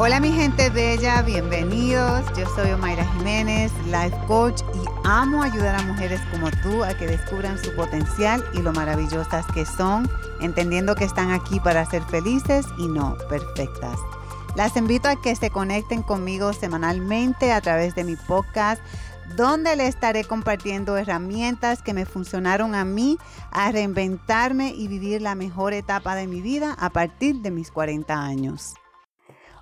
Hola mi gente bella, bienvenidos. Yo soy Omaira Jiménez, life coach y amo ayudar a mujeres como tú a que descubran su potencial y lo maravillosas que son, entendiendo que están aquí para ser felices y no perfectas. Las invito a que se conecten conmigo semanalmente a través de mi podcast donde le estaré compartiendo herramientas que me funcionaron a mí a reinventarme y vivir la mejor etapa de mi vida a partir de mis 40 años.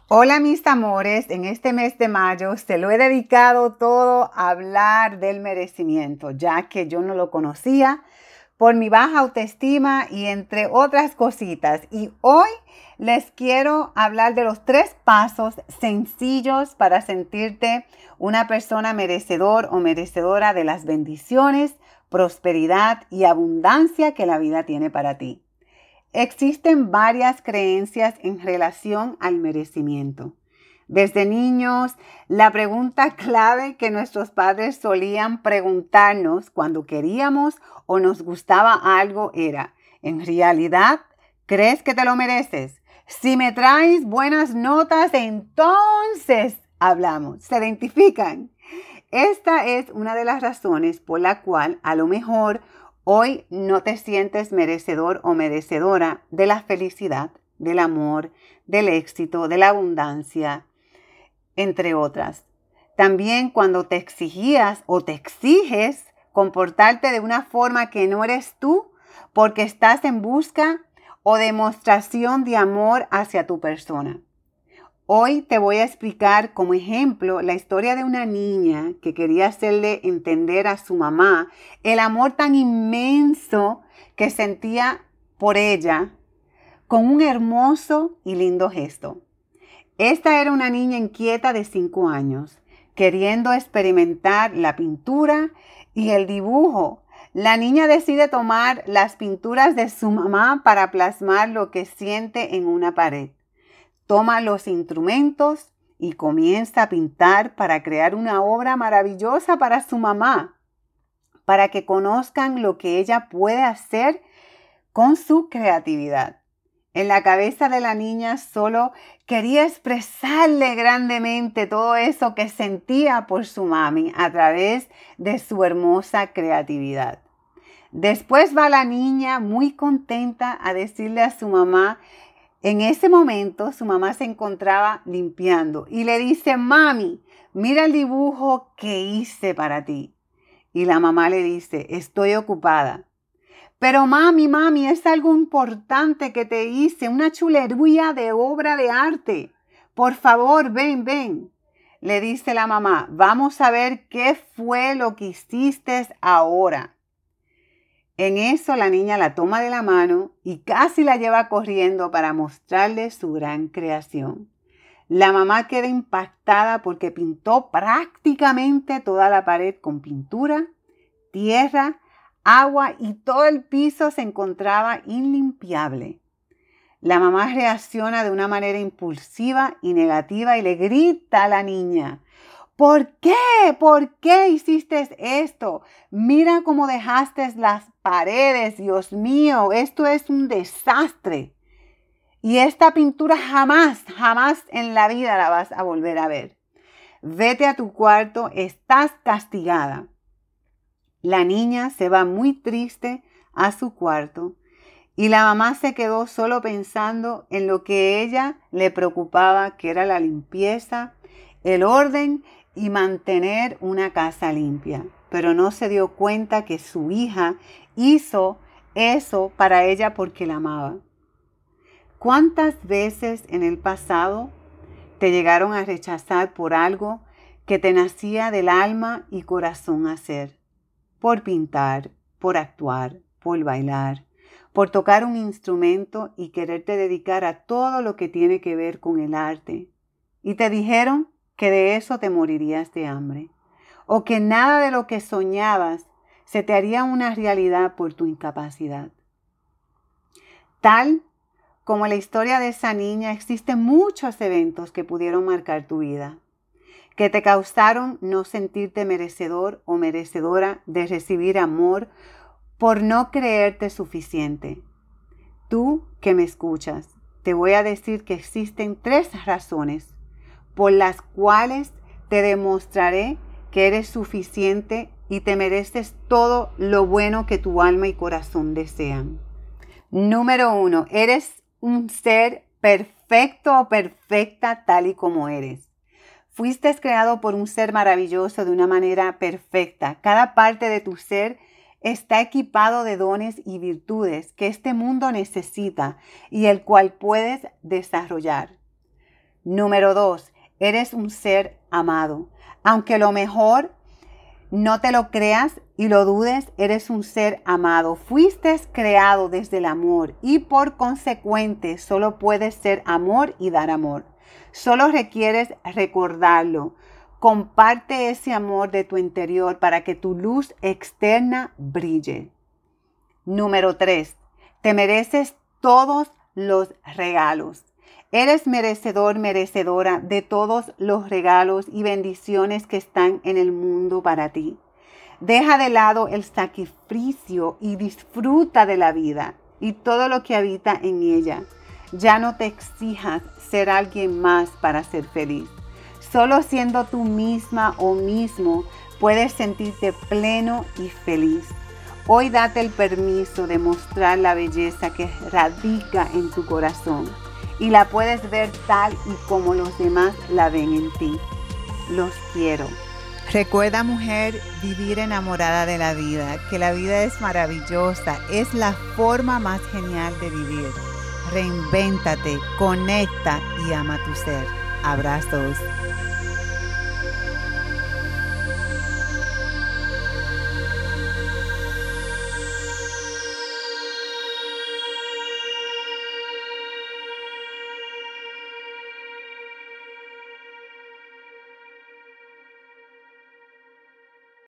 Hola mis amores, en este mes de mayo se lo he dedicado todo a hablar del merecimiento, ya que yo no lo conocía por mi baja autoestima y entre otras cositas. Y hoy les quiero hablar de los tres pasos sencillos para sentirte una persona merecedor o merecedora de las bendiciones, prosperidad y abundancia que la vida tiene para ti. Existen varias creencias en relación al merecimiento. Desde niños, la pregunta clave que nuestros padres solían preguntarnos cuando queríamos o nos gustaba algo era, ¿en realidad crees que te lo mereces? Si me traes buenas notas, entonces hablamos. ¿Se identifican? Esta es una de las razones por la cual a lo mejor Hoy no te sientes merecedor o merecedora de la felicidad, del amor, del éxito, de la abundancia, entre otras. También cuando te exigías o te exiges comportarte de una forma que no eres tú porque estás en busca o demostración de amor hacia tu persona. Hoy te voy a explicar como ejemplo la historia de una niña que quería hacerle entender a su mamá el amor tan inmenso que sentía por ella con un hermoso y lindo gesto. Esta era una niña inquieta de 5 años, queriendo experimentar la pintura y el dibujo. La niña decide tomar las pinturas de su mamá para plasmar lo que siente en una pared toma los instrumentos y comienza a pintar para crear una obra maravillosa para su mamá, para que conozcan lo que ella puede hacer con su creatividad. En la cabeza de la niña solo quería expresarle grandemente todo eso que sentía por su mami a través de su hermosa creatividad. Después va la niña muy contenta a decirle a su mamá en ese momento su mamá se encontraba limpiando y le dice, mami, mira el dibujo que hice para ti. Y la mamá le dice, estoy ocupada. Pero mami, mami, es algo importante que te hice, una chulería de obra de arte. Por favor, ven, ven. Le dice la mamá, vamos a ver qué fue lo que hiciste ahora. En eso la niña la toma de la mano y casi la lleva corriendo para mostrarle su gran creación. La mamá queda impactada porque pintó prácticamente toda la pared con pintura, tierra, agua y todo el piso se encontraba inlimpiable. La mamá reacciona de una manera impulsiva y negativa y le grita a la niña, ¿Por qué? ¿Por qué hiciste esto? Mira cómo dejaste las paredes, Dios mío, esto es un desastre. Y esta pintura jamás, jamás en la vida la vas a volver a ver. Vete a tu cuarto, estás castigada. La niña se va muy triste a su cuarto y la mamá se quedó solo pensando en lo que ella le preocupaba, que era la limpieza, el orden y mantener una casa limpia, pero no se dio cuenta que su hija hizo eso para ella porque la amaba. ¿Cuántas veces en el pasado te llegaron a rechazar por algo que te nacía del alma y corazón hacer? Por pintar, por actuar, por bailar, por tocar un instrumento y quererte dedicar a todo lo que tiene que ver con el arte. Y te dijeron que de eso te morirías de hambre, o que nada de lo que soñabas se te haría una realidad por tu incapacidad. Tal como la historia de esa niña, existen muchos eventos que pudieron marcar tu vida, que te causaron no sentirte merecedor o merecedora de recibir amor por no creerte suficiente. Tú que me escuchas, te voy a decir que existen tres razones por las cuales te demostraré que eres suficiente y te mereces todo lo bueno que tu alma y corazón desean. Número uno, eres un ser perfecto o perfecta tal y como eres. Fuiste creado por un ser maravilloso de una manera perfecta. Cada parte de tu ser está equipado de dones y virtudes que este mundo necesita y el cual puedes desarrollar. Número dos, eres un ser amado. Aunque lo mejor no te lo creas y lo dudes, eres un ser amado. Fuiste creado desde el amor y por consecuente solo puedes ser amor y dar amor. Solo requieres recordarlo. Comparte ese amor de tu interior para que tu luz externa brille. Número 3. Te mereces todos los regalos. Eres merecedor, merecedora de todos los regalos y bendiciones que están en el mundo para ti. Deja de lado el sacrificio y disfruta de la vida y todo lo que habita en ella. Ya no te exijas ser alguien más para ser feliz. Solo siendo tú misma o mismo puedes sentirte pleno y feliz. Hoy date el permiso de mostrar la belleza que radica en tu corazón y la puedes ver tal y como los demás la ven en ti. Los quiero. Recuerda mujer vivir enamorada de la vida, que la vida es maravillosa, es la forma más genial de vivir. Reinvéntate, conecta y ama tu ser. Abrazos.